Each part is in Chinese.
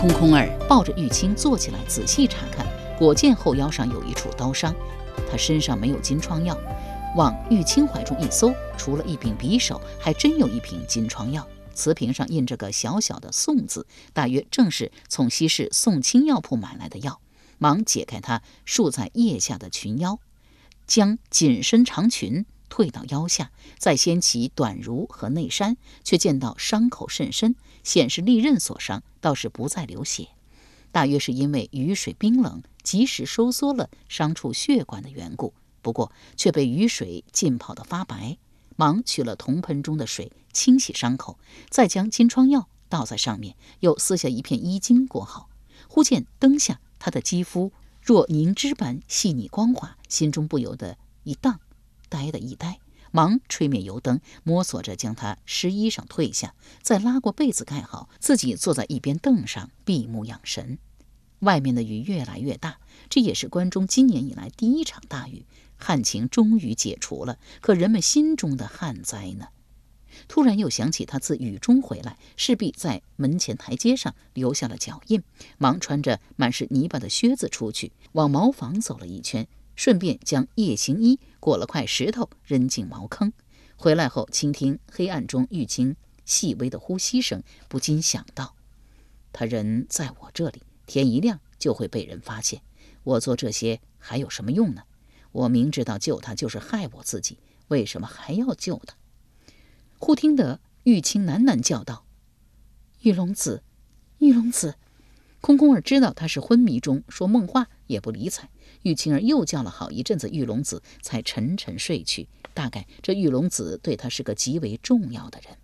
空空儿抱着玉清坐起来，仔细查看，果见后腰上有一处刀伤。他身上没有金疮药，往玉清怀中一搜，除了一柄匕首，还真有一瓶金疮药。瓷瓶上印着个小小的“宋”字，大约正是从西市宋清药铺买来的药。忙解开他束在腋下的裙腰，将紧身长裙退到腰下，再掀起短襦和内衫，却见到伤口甚深。显示利刃所伤，倒是不再流血，大约是因为雨水冰冷，及时收缩了伤处血管的缘故。不过却被雨水浸泡得发白，忙取了铜盆中的水清洗伤口，再将金疮药倒在上面，又撕下一片衣襟裹好。忽见灯下他的肌肤若凝脂般细腻光滑，心中不由得一荡，呆的一呆。忙吹灭油灯，摸索着将他湿衣裳褪下，再拉过被子盖好，自己坐在一边凳上闭目养神。外面的雨越来越大，这也是关中今年以来第一场大雨，旱情终于解除了。可人们心中的旱灾呢？突然又想起他自雨中回来，势必在门前台阶上留下了脚印，忙穿着满是泥巴的靴子出去，往茅房走了一圈。顺便将夜行衣裹了块石头扔进茅坑，回来后倾听黑暗中玉清细微的呼吸声，不禁想到：他人在我这里，天一亮就会被人发现。我做这些还有什么用呢？我明知道救他就是害我自己，为什么还要救他？忽听得玉清喃喃叫道：“玉龙子，玉龙子！”空空儿知道他是昏迷中说梦话，也不理睬。玉清儿又叫了好一阵子玉龙子，才沉沉睡去。大概这玉龙子对他是个极为重要的人。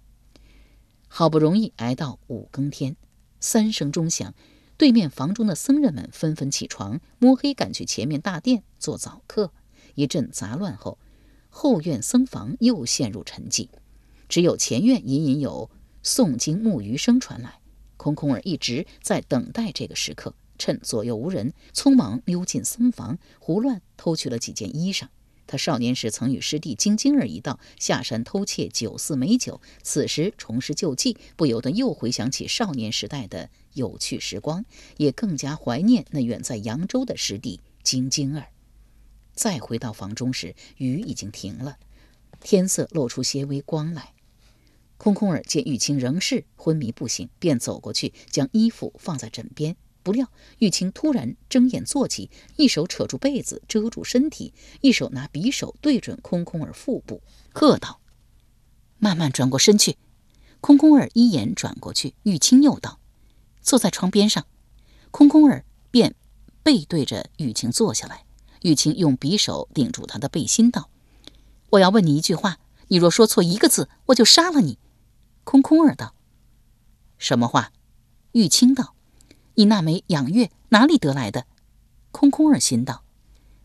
好不容易挨到五更天，三声钟响，对面房中的僧人们纷纷起床，摸黑赶去前面大殿做早课。一阵杂乱后，后院僧房又陷入沉寂，只有前院隐隐有诵经木鱼声传来。空空儿一直在等待这个时刻。趁左右无人，匆忙溜进僧房，胡乱偷取了几件衣裳。他少年时曾与师弟金晶儿一道下山偷窃酒肆美酒，此时重拾旧迹，不由得又回想起少年时代的有趣时光，也更加怀念那远在扬州的师弟金晶儿。再回到房中时，雨已经停了，天色露出些微光来。空空儿见玉清仍是昏迷不醒，便走过去将衣服放在枕边。不料玉清突然睁眼坐起，一手扯住被子遮住身体，一手拿匕首对准空空儿腹部，喝道：“慢慢转过身去。”空空儿一眼转过去，玉清又道：“坐在床边上。”空空儿便背对着玉清坐下来。玉清用匕首顶住他的背心，道：“我要问你一句话，你若说错一个字，我就杀了你。”空空儿道：“什么话？”玉清道。你那枚养月哪里得来的？空空儿心道：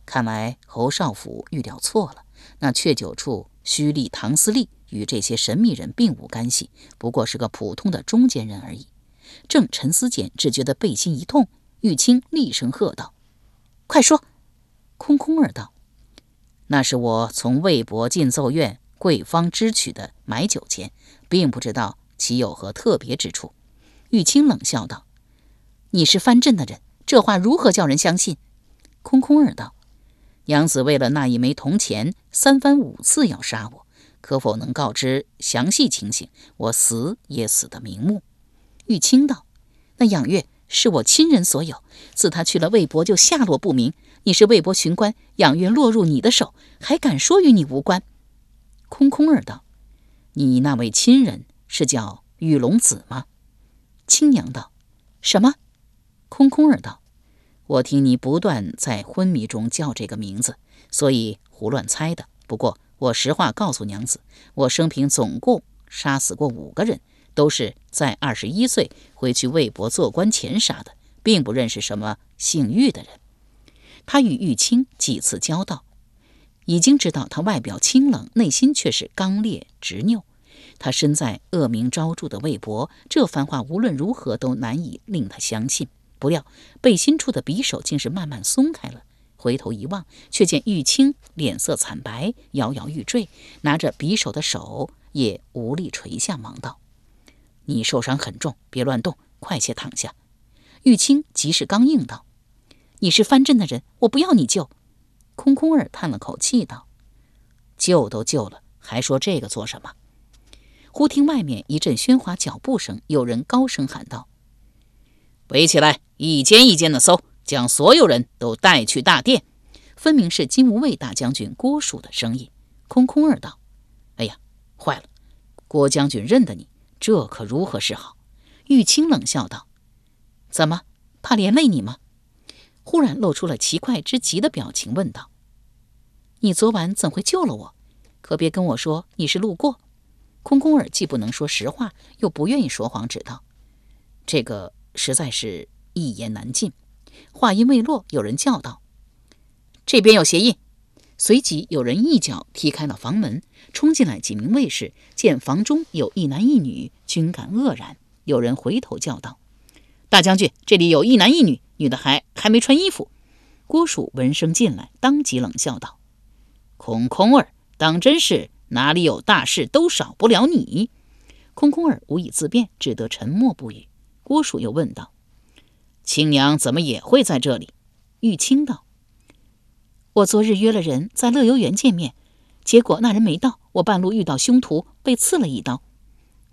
看来侯少府预料错了。那阙酒处虚立唐司隶与这些神秘人并无干系，不过是个普通的中间人而已。正沉思间，只觉得背心一痛，玉清厉声喝道：“快说！”空空儿道：“那是我从魏博进奏院贵方支取的买酒钱，并不知道其有何特别之处。”玉清冷笑道。你是藩镇的人，这话如何叫人相信？空空儿道：“娘子为了那一枚铜钱，三番五次要杀我，可否能告知详细情形？我死也死得瞑目。”玉清道：“那养月是我亲人所有。自他去了魏博，就下落不明。你是魏博巡官，养月落入你的手，还敢说与你无关？”空空儿道：“你那位亲人是叫玉龙子吗？”青娘道：“什么？”空空儿道：“我听你不断在昏迷中叫这个名字，所以胡乱猜的。不过我实话告诉娘子，我生平总共杀死过五个人，都是在二十一岁回去魏博做官前杀的，并不认识什么姓玉的人。他与玉清几次交道。”已经知道他外表清冷，内心却是刚烈执拗。他身在恶名昭著的魏博，这番话无论如何都难以令他相信。不料背心处的匕首竟是慢慢松开了，回头一望，却见玉清脸色惨白，摇摇欲坠，拿着匕首的手也无力垂下，忙道：“你受伤很重，别乱动，快些躺下。”玉清即是刚硬道：“你是藩镇的人，我不要你救。”空空儿叹了口气道：“救都救了，还说这个做什么？”忽听外面一阵喧哗脚步声，有人高声喊道：“围起来，一间一间的搜，将所有人都带去大殿。”分明是金无畏大将军郭蜀的声音。空空儿道：“哎呀，坏了！郭将军认得你，这可如何是好？”玉清冷笑道：“怎么，怕连累你吗？”忽然露出了奇怪之极的表情，问道：“你昨晚怎会救了我？可别跟我说你是路过。”空空儿既不能说实话，又不愿意说谎，只道：“这个实在是一言难尽。”话音未落，有人叫道：“这边有协议。”随即有人一脚踢开了房门，冲进来几名卫士，见房中有一男一女，均感愕然。有人回头叫道：“大将军，这里有一男一女。”女的还还没穿衣服。郭蜀闻声进来，当即冷笑道：“空空儿，当真是哪里有大事都少不了你。”空空儿无以自辩，只得沉默不语。郭蜀又问道：“青娘怎么也会在这里？”玉清道：“我昨日约了人在乐游园见面，结果那人没到，我半路遇到凶徒，被刺了一刀。”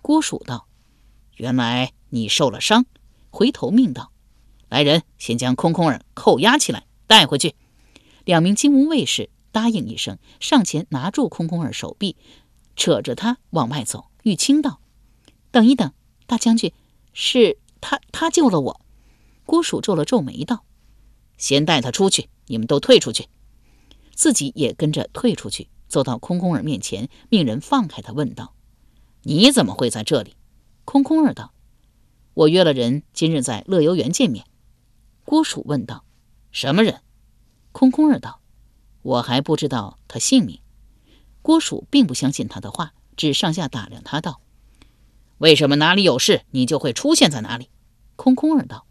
郭蜀道：“原来你受了伤。”回头命道。来人，先将空空儿扣押起来，带回去。两名金吾卫士答应一声，上前拿住空空儿手臂，扯着他往外走。玉清道：“等一等，大将军，是他，他救了我。”郭蜀皱了皱眉道：“先带他出去，你们都退出去。”自己也跟着退出去，走到空空儿面前，命人放开他，问道：“你怎么会在这里？”空空儿道：“我约了人，今日在乐游园见面。”郭蜀问道：“什么人？”空空儿道：“我还不知道他姓名。”郭蜀并不相信他的话，只上下打量他道：“为什么哪里有事，你就会出现在哪里？”空空儿道：“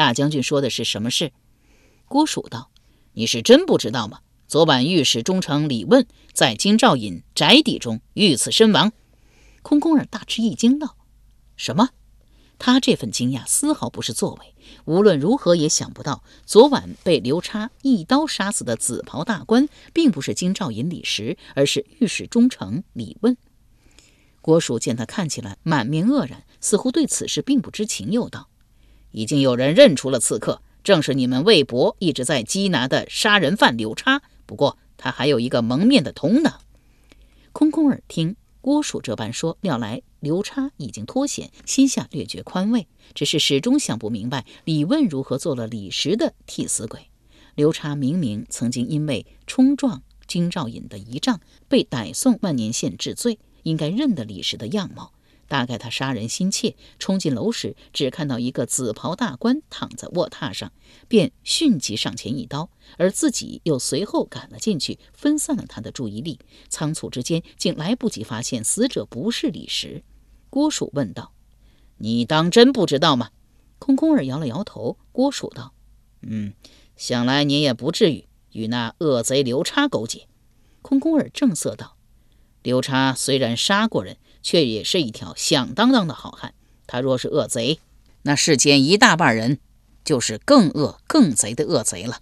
大将军说的是什么事？”郭蜀道：“你是真不知道吗？昨晚御史中丞李问在京兆尹宅邸中遇刺身亡。”空空儿大吃一惊道：“什么？”他这份惊讶丝毫不是作为，无论如何也想不到，昨晚被刘叉一刀杀死的紫袍大官，并不是京兆尹李石，而是御史中丞李问。郭蜀见他看起来满面愕然，似乎对此事并不知情，又道：“已经有人认出了刺客，正是你们魏博一直在缉拿的杀人犯刘叉。不过他还有一个蒙面的同党。”空空耳听郭蜀这般说，料来。刘叉已经脱险，心下略觉宽慰，只是始终想不明白李问如何做了李石的替死鬼。刘叉明明曾经因为冲撞京兆尹的仪仗被逮送万年县治罪，应该认得李石的样貌。大概他杀人心切，冲进楼时只看到一个紫袍大官躺在卧榻上，便迅即上前一刀，而自己又随后赶了进去，分散了他的注意力。仓促之间，竟来不及发现死者不是李石。郭蜀问道：“你当真不知道吗？”空空儿摇了摇头。郭蜀道：“嗯，想来你也不至于与那恶贼刘叉勾结。”空空儿正色道：“刘叉虽然杀过人。”却也是一条响当当的好汉。他若是恶贼，那世间一大半人就是更恶更贼的恶贼了。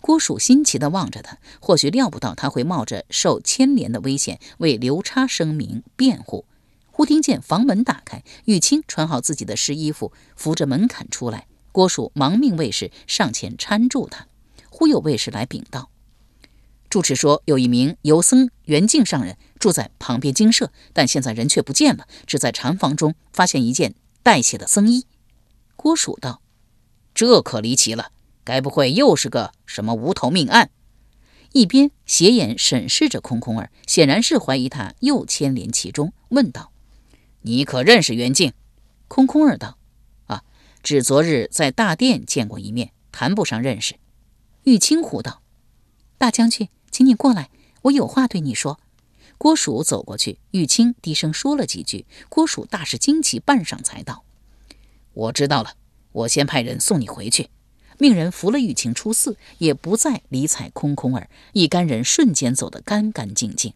郭蜀新奇地望着他，或许料不到他会冒着受牵连的危险为刘叉声明辩护。忽听见房门打开，玉清穿好自己的湿衣服，扶着门槛出来。郭蜀忙命卫士上前搀住他。忽有卫士来禀道：“住持说，有一名游僧袁敬上人住在旁边精舍，但现在人却不见了，只在禅房中发现一件带血的僧衣。”郭蜀道：“这可离奇了，该不会又是个什么无头命案？”一边斜眼审视着空空儿，显然是怀疑他又牵连其中，问道。你可认识袁敬？空空儿道：“啊，只昨日在大殿见过一面，谈不上认识。”玉清呼道：“大将军，请你过来，我有话对你说。”郭蜀走过去，玉清低声说了几句。郭蜀大是惊奇，半晌才道：“我知道了，我先派人送你回去。”命人扶了玉清出寺，也不再理睬空空儿。一干人瞬间走得干干净净。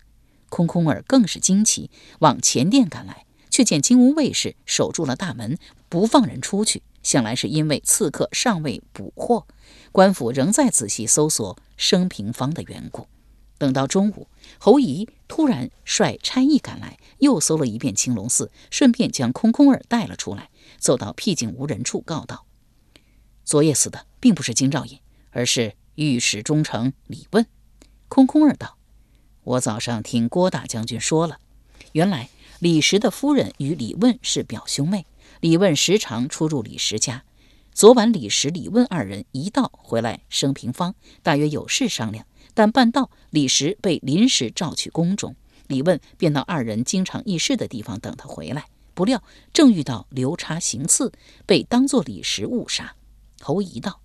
空空儿更是惊奇，往前殿赶来。却见金吾卫士守住了大门，不放人出去。想来是因为刺客尚未捕获，官府仍在仔细搜索升平坊的缘故。等到中午，侯仪突然率差役赶来，又搜了一遍青龙寺，顺便将空空儿带了出来，走到僻静无人处，告道：“昨夜死的并不是金兆尹，而是御史中丞李问。”空空儿道：“我早上听郭大将军说了，原来……”李石的夫人与李问是表兄妹，李问时常出入李石家。昨晚李石、李问二人一道回来升平坊，大约有事商量。但半道，李石被临时召去宫中，李问便到二人经常议事的地方等他回来。不料正遇到刘叉行刺，被当作李石误杀。侯仪道：“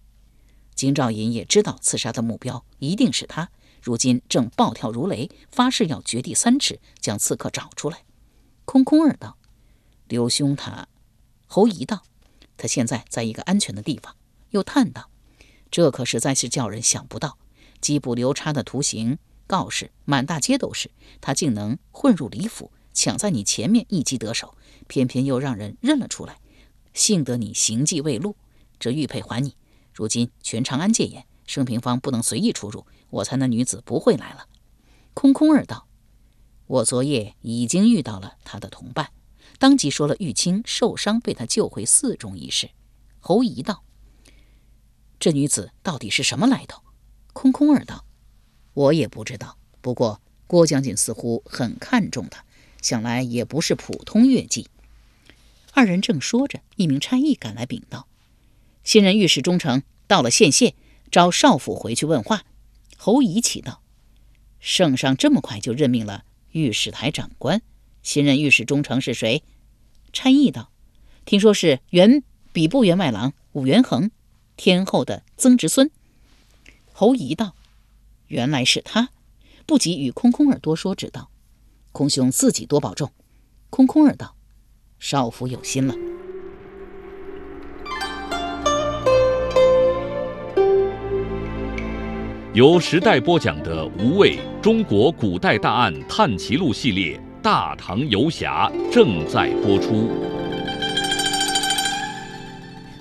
金兆尹也知道刺杀的目标一定是他，如今正暴跳如雷，发誓要掘地三尺，将刺客找出来。”空空儿道：“刘兄他。”侯仪道：“他现在在一个安全的地方。”又叹道：“这可实在是叫人想不到。缉捕刘叉的图形告示满大街都是，他竟能混入李府，抢在你前面一击得手，偏偏又让人认了出来。幸得你行迹未露，这玉佩还你。如今全长安戒严，盛平方不能随意出入，我猜那女子不会来了。”空空儿道。我昨夜已经遇到了他的同伴，当即说了玉清受伤被他救回寺中一事。侯仪道：“这女子到底是什么来头？”空空儿道：“我也不知道。不过郭将军似乎很看重他，想来也不是普通乐伎。”二人正说着，一名差役赶来禀道：“新任御史中丞到了县县，召少府回去问话。”侯仪启道：“圣上这么快就任命了？”御史台长官，新任御史中丞是谁？差役道：“听说是原比部员外郎武元衡，天后的曾侄孙。”侯仪道：“原来是他。”不急与空空儿多说，只道：“空兄自己多保重。”空空儿道：“少府有心了。”由时代播讲的《无畏中国古代大案探奇录》系列《大唐游侠》正在播出。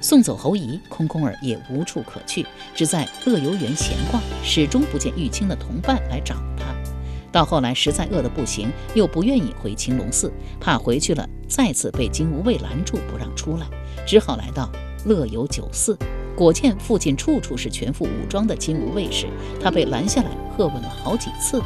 送走侯仪，空空儿也无处可去，只在乐游园闲逛，始终不见玉清的同伴来找他。到后来实在饿得不行，又不愿意回青龙寺，怕回去了再次被金吾卫拦住不让出来，只好来到乐游酒肆。果见附近处处是全副武装的金吾卫士，他被拦下来喝问了好几次。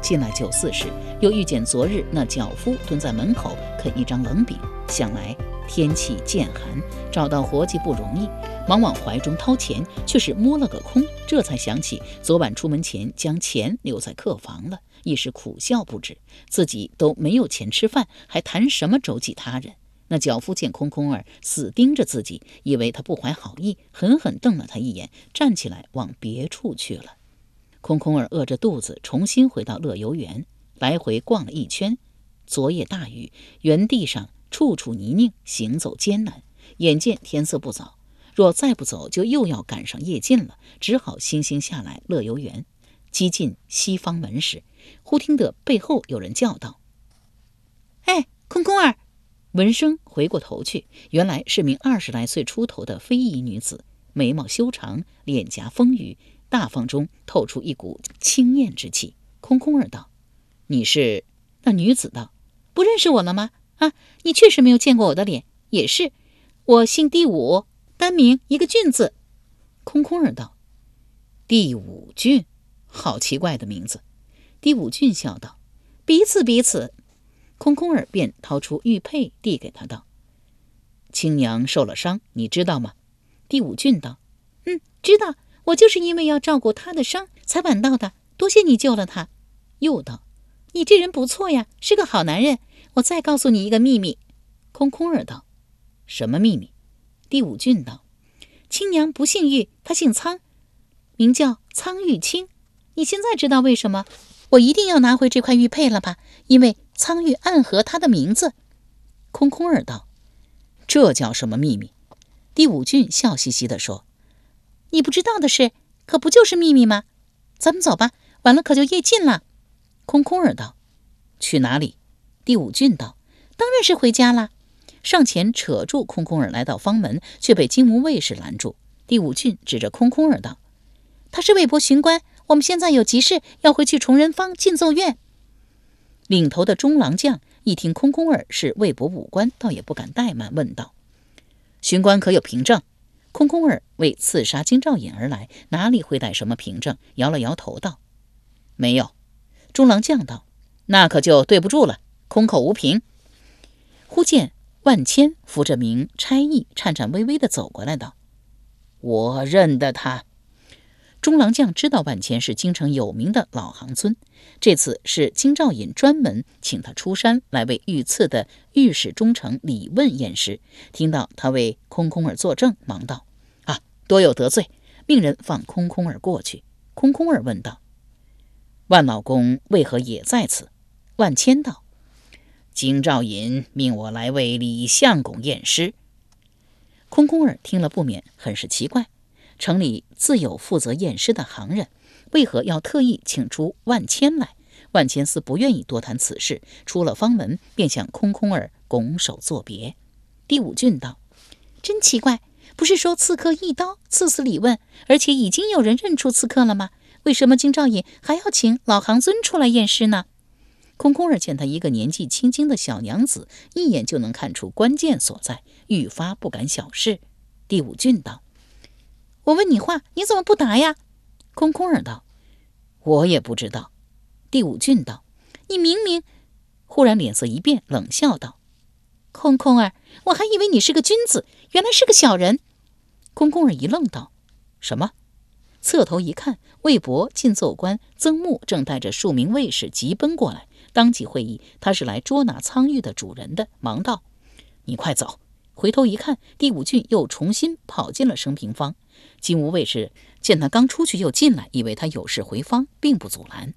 进来酒肆时，又遇见昨日那脚夫蹲在门口啃一张冷饼。想来天气渐寒，找到活计不容易，忙往怀中掏钱，却是摸了个空。这才想起昨晚出门前将钱留在客房了，一时苦笑不止。自己都没有钱吃饭，还谈什么周济他人？那脚夫见空空儿死盯着自己，以为他不怀好意，狠狠瞪了他一眼，站起来往别处去了。空空儿饿着肚子，重新回到乐游园，来回逛了一圈。昨夜大雨，原地上处处泥泞，行走艰难。眼见天色不早，若再不走，就又要赶上夜尽了，只好悻悻下来乐游园。几进西方门时，忽听得背后有人叫道：“哎，空空儿！”闻声回过头去，原来是名二十来岁出头的非遗女子，眉毛修长，脸颊丰腴，大方中透出一股清艳之气。空空儿道：“你是？”那女子道：“不认识我了吗？啊，你确实没有见过我的脸，也是。我姓第五，单名一个俊字。空空儿道：“第五俊，好奇怪的名字。”第五俊笑道：“彼此彼此。”空空儿便掏出玉佩递给他道：“青娘受了伤，你知道吗？”第五俊道：“嗯，知道。我就是因为要照顾她的伤，才晚到的。多谢你救了她。”又道：“你这人不错呀，是个好男人。我再告诉你一个秘密。”空空儿道：“什么秘密？”第五俊道：“青娘不姓玉，她姓苍，名叫苍玉清。你现在知道为什么我一定要拿回这块玉佩了吧？因为苍玉暗合她的名字。”空空儿道：“这叫什么秘密？”第五俊笑嘻嘻地说：“你不知道的事，可不就是秘密吗？咱们走吧，晚了可就夜尽了。”空空儿道：“去哪里？”第五俊道：“当然是回家啦。”上前扯住空空儿，来到方门，却被金吾卫士拦住。第五俊指着空空儿道：“他是魏博巡官，我们现在有急事要回去崇仁坊进奏院。”领头的中郎将一听空空儿是魏博武官，倒也不敢怠慢，问道。巡官可有凭证？空空儿为刺杀金兆尹而来，哪里会带什么凭证？摇了摇头道：“没有。”中郎将道：“那可就对不住了，空口无凭。”忽见万千扶着名差役，颤颤巍巍地走过来，道：“我认得他。”中郎将知道万千是京城有名的老行尊，这次是金兆尹专门请他出山来为御赐的御史中丞李问验尸。听到他为空空儿作证，忙道：“啊，多有得罪，命人放空空儿过去。”空空儿问道：“万老公为何也在此？”万千道：“金兆尹命我来为李相公验尸。”空空儿听了不免很是奇怪。城里自有负责验尸的行人，为何要特意请出万千来？万千似不愿意多谈此事，出了方门，便向空空儿拱手作别。第五俊道：“真奇怪，不是说刺客一刀刺死李问，而且已经有人认出刺客了吗？为什么金兆尹还要请老行尊出来验尸呢？”空空儿见他一个年纪轻轻的小娘子，一眼就能看出关键所在，愈发不敢小视。第五俊道。我问你话，你怎么不答呀？空空儿道：“我也不知道。”第五俊道：“你明明……”忽然脸色一变，冷笑道：“空空儿，我还以为你是个君子，原来是个小人。”空空儿一愣，道：“什么？”侧头一看，魏博进奏官曾木正带着数名卫士急奔过来，当即会意他是来捉拿苍玉的主人的，忙道：“你快走！”回头一看，第五俊又重新跑进了升平坊。金吾卫士见他刚出去又进来，以为他有事回坊，并不阻拦。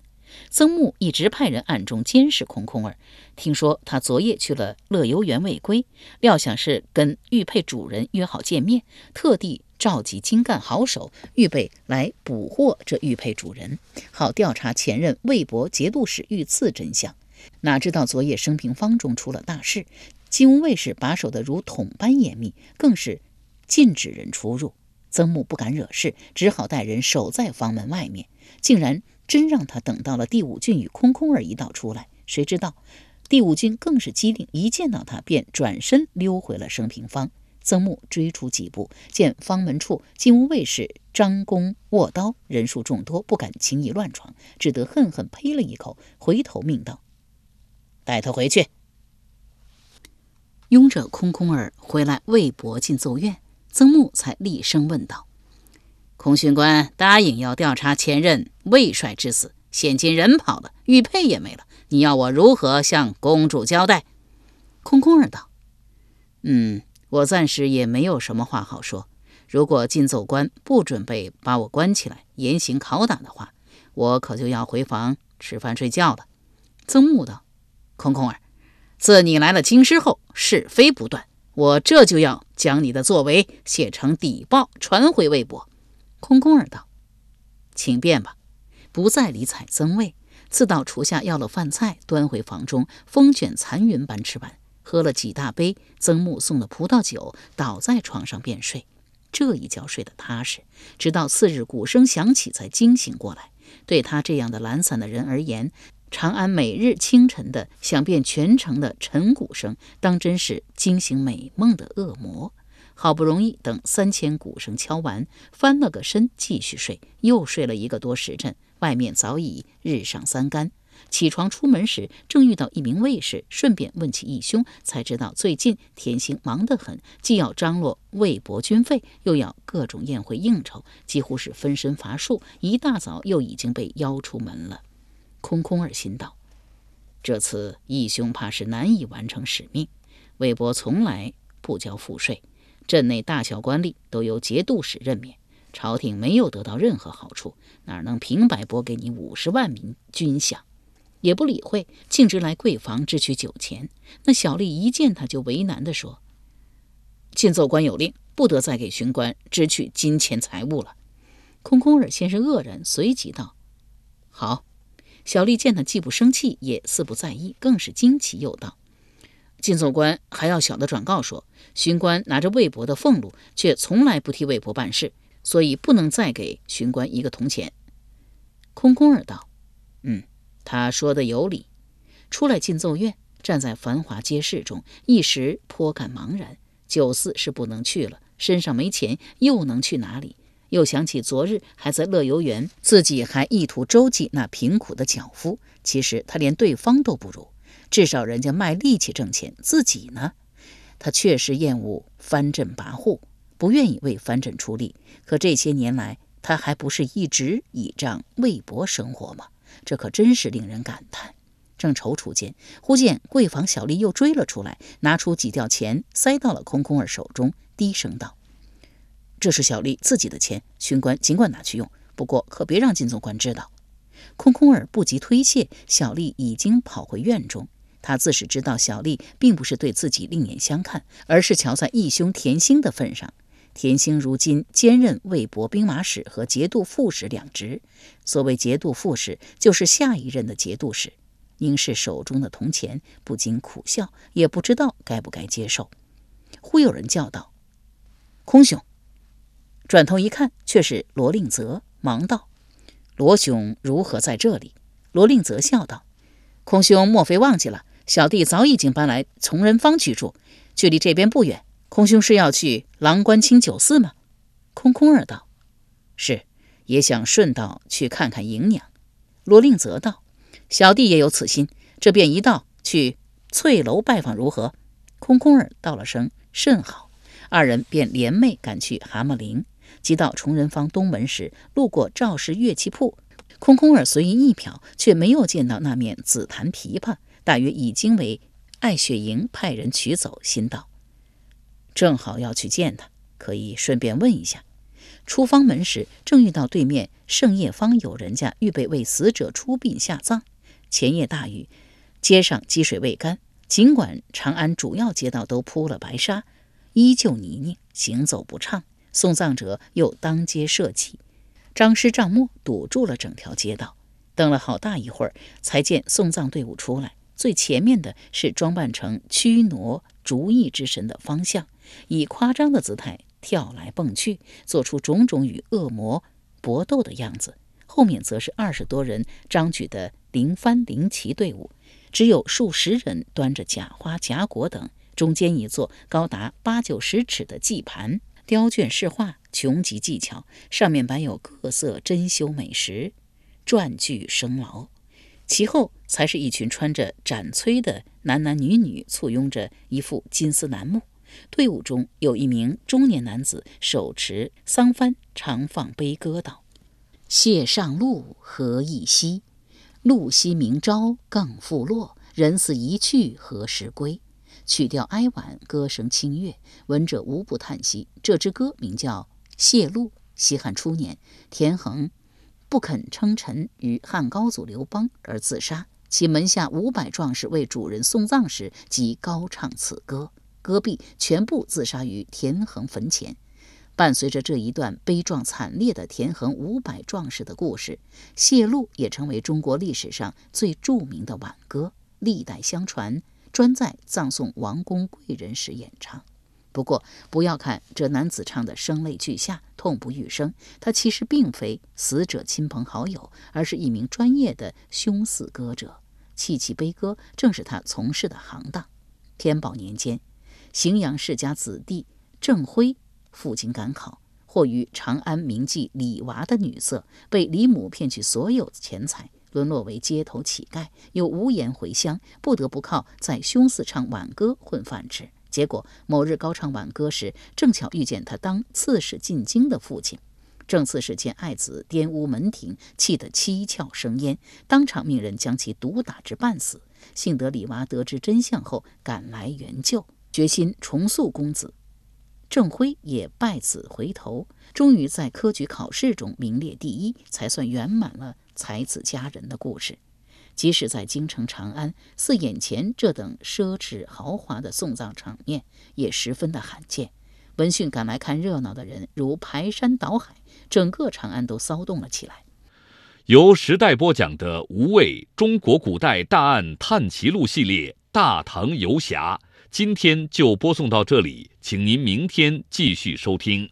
曾木一直派人暗中监视空空儿，听说他昨夜去了乐游园未归，料想是跟玉佩主人约好见面，特地召集精干好手，预备来捕获这玉佩主人，好调查前任魏博节度使遇刺真相。哪知道昨夜升平坊中出了大事，金吾卫士把守得如桶般严密，更是禁止人出入。曾木不敢惹事，只好带人守在房门外面。竟然真让他等到了第五郡与空空儿一道出来。谁知道第五俊更是机灵，一见到他便转身溜回了升平坊。曾木追出几步，见方门处金屋卫士张弓握刀，人数众多，不敢轻易乱闯，只得恨恨呸了一口，回头命道：“带他回去。”拥着空空儿回来，魏博进奏院。曾木才厉声问道：“空巡官答应要调查前任魏帅之死，现今人跑了，玉佩也没了，你要我如何向公主交代？”空空儿道：“嗯，我暂时也没有什么话好说。如果进奏官不准备把我关起来严刑拷打的话，我可就要回房吃饭睡觉了。”曾木道：“空空儿，自你来了京师后，是非不断。”我这就要将你的作为写成底报，传回魏博。空空儿道：“请便吧。”不再理睬曾魏，自到厨下要了饭菜，端回房中，风卷残云般吃完，喝了几大杯曾木送的葡萄酒，倒在床上便睡。这一觉睡得踏实，直到次日鼓声响起，才惊醒过来。对他这样的懒散的人而言，长安每日清晨的响遍全城的晨鼓声，当真是惊醒美梦的恶魔。好不容易等三千鼓声敲完，翻了个身继续睡，又睡了一个多时辰。外面早已日上三竿。起床出门时，正遇到一名卫士，顺便问起义兄，才知道最近田兴忙得很，既要张罗魏博军费，又要各种宴会应酬，几乎是分身乏术。一大早又已经被邀出门了。空空儿心道：这次义兄怕是难以完成使命。魏博从来不交赋税。镇内大小官吏都由节度使任免，朝廷没有得到任何好处，哪能平白拨给你五十万名军饷？也不理会，径直来贵房支取酒钱。那小吏一见他就为难地说：“进奏官有令，不得再给巡官支取金钱财物了。”空空儿先是愕然，随即道：“好。”小吏见他既不生气，也似不在意，更是惊奇，又道。进奏官还要小的转告说，巡官拿着魏博的俸禄，却从来不替魏博办事，所以不能再给巡官一个铜钱。空空儿道：“嗯，他说的有理。”出来进奏院，站在繁华街市中，一时颇感茫然。酒肆是不能去了，身上没钱，又能去哪里？又想起昨日还在乐游园，自己还意图周济那贫苦的脚夫，其实他连对方都不如。至少人家卖力气挣钱，自己呢？他确实厌恶藩镇跋扈，不愿意为藩镇出力。可这些年来，他还不是一直倚仗魏博生活吗？这可真是令人感叹。正踌躇间，忽见贵房小丽又追了出来，拿出几吊钱塞到了空空儿手中，低声道：“这是小丽自己的钱，巡官尽管拿去用，不过可别让金总管知道。”空空儿不及推卸，小丽已经跑回院中。他自始知道小丽并不是对自己另眼相看，而是瞧在义兄田兴的份上。田兴如今兼任魏博兵马使和节度副使两职。所谓节度副使，就是下一任的节度使。凝视手中的铜钱，不禁苦笑，也不知道该不该接受。忽有人叫道：“空兄！”转头一看，却是罗令泽，忙道：“罗兄如何在这里？”罗令泽笑道：“空兄莫非忘记了？”小弟早已经搬来从人坊居住，距离这边不远。空兄是要去郎官清酒肆吗？空空儿道：“是，也想顺道去看看姨娘。”罗令泽道：“小弟也有此心，这便一道去翠楼拜访，如何？”空空儿道了声“甚好”，二人便联袂赶去蛤蟆陵。即到崇仁坊东门时，路过赵氏乐器铺，空空儿随意一瞟，却没有见到那面紫檀琵琶。大约已经为艾雪莹派人取走，心道：正好要去见他，可以顺便问一下。出方门时，正遇到对面盛业坊有人家预备为死者出殡下葬。前夜大雨，街上积水未干。尽管长安主要街道都铺了白沙，依旧泥泞，行走不畅。送葬者又当街设祭张师帐幕，堵住了整条街道。等了好大一会儿，才见送葬队伍出来。最前面的是装扮成驱挪逐疫之神的方向，以夸张的姿态跳来蹦去，做出种种与恶魔搏斗的样子。后面则是二十多人张举的灵幡灵旗队伍，只有数十人端着假花假果等。中间一座高达八九十尺的祭盘，雕卷饰画，穷极技巧，上面摆有各色珍馐美食，传句生劳。其后才是一群穿着斩崔的男男女女簇拥着一副金丝楠木，队伍中有一名中年男子手持桑帆，长放悲歌道：“谢上路何以夕？路夕明朝更复落。人死一去何时归？”曲调哀婉，歌声清越，闻者无不叹息。这支歌名叫《谢路》，西汉初年，田横。不肯称臣于汉高祖刘邦而自杀，其门下五百壮士为主人送葬时，即高唱此歌，歌毕全部自杀于田横坟前。伴随着这一段悲壮惨烈的田横五百壮士的故事，谢路也成为中国历史上最著名的挽歌，历代相传，专在葬送王公贵人时演唱。不过，不要看这男子唱的声泪俱下、痛不欲生，他其实并非死者亲朋好友，而是一名专业的凶死歌者。泣泣悲歌正是他从事的行当。天宝年间，荥阳世家子弟郑辉赴京赶考，或与长安名妓李娃的女色，被李母骗去所有钱财，沦落为街头乞丐，又无颜回乡，不得不靠在凶寺唱挽歌混饭吃。结果某日高唱挽歌时，正巧遇见他当刺史进京的父亲。郑刺史见爱子玷污门庭，气得七窍生烟，当场命人将其毒打至半死。幸得李娃得知真相后赶来援救，决心重塑公子。郑辉也拜子回头，终于在科举考试中名列第一，才算圆满了才子佳人的故事。即使在京城长安，似眼前这等奢侈豪华的送葬场面，也十分的罕见。闻讯赶来看热闹的人如排山倒海，整个长安都骚动了起来。由时代播讲的《无畏中国古代大案探奇录》系列《大唐游侠》，今天就播送到这里，请您明天继续收听。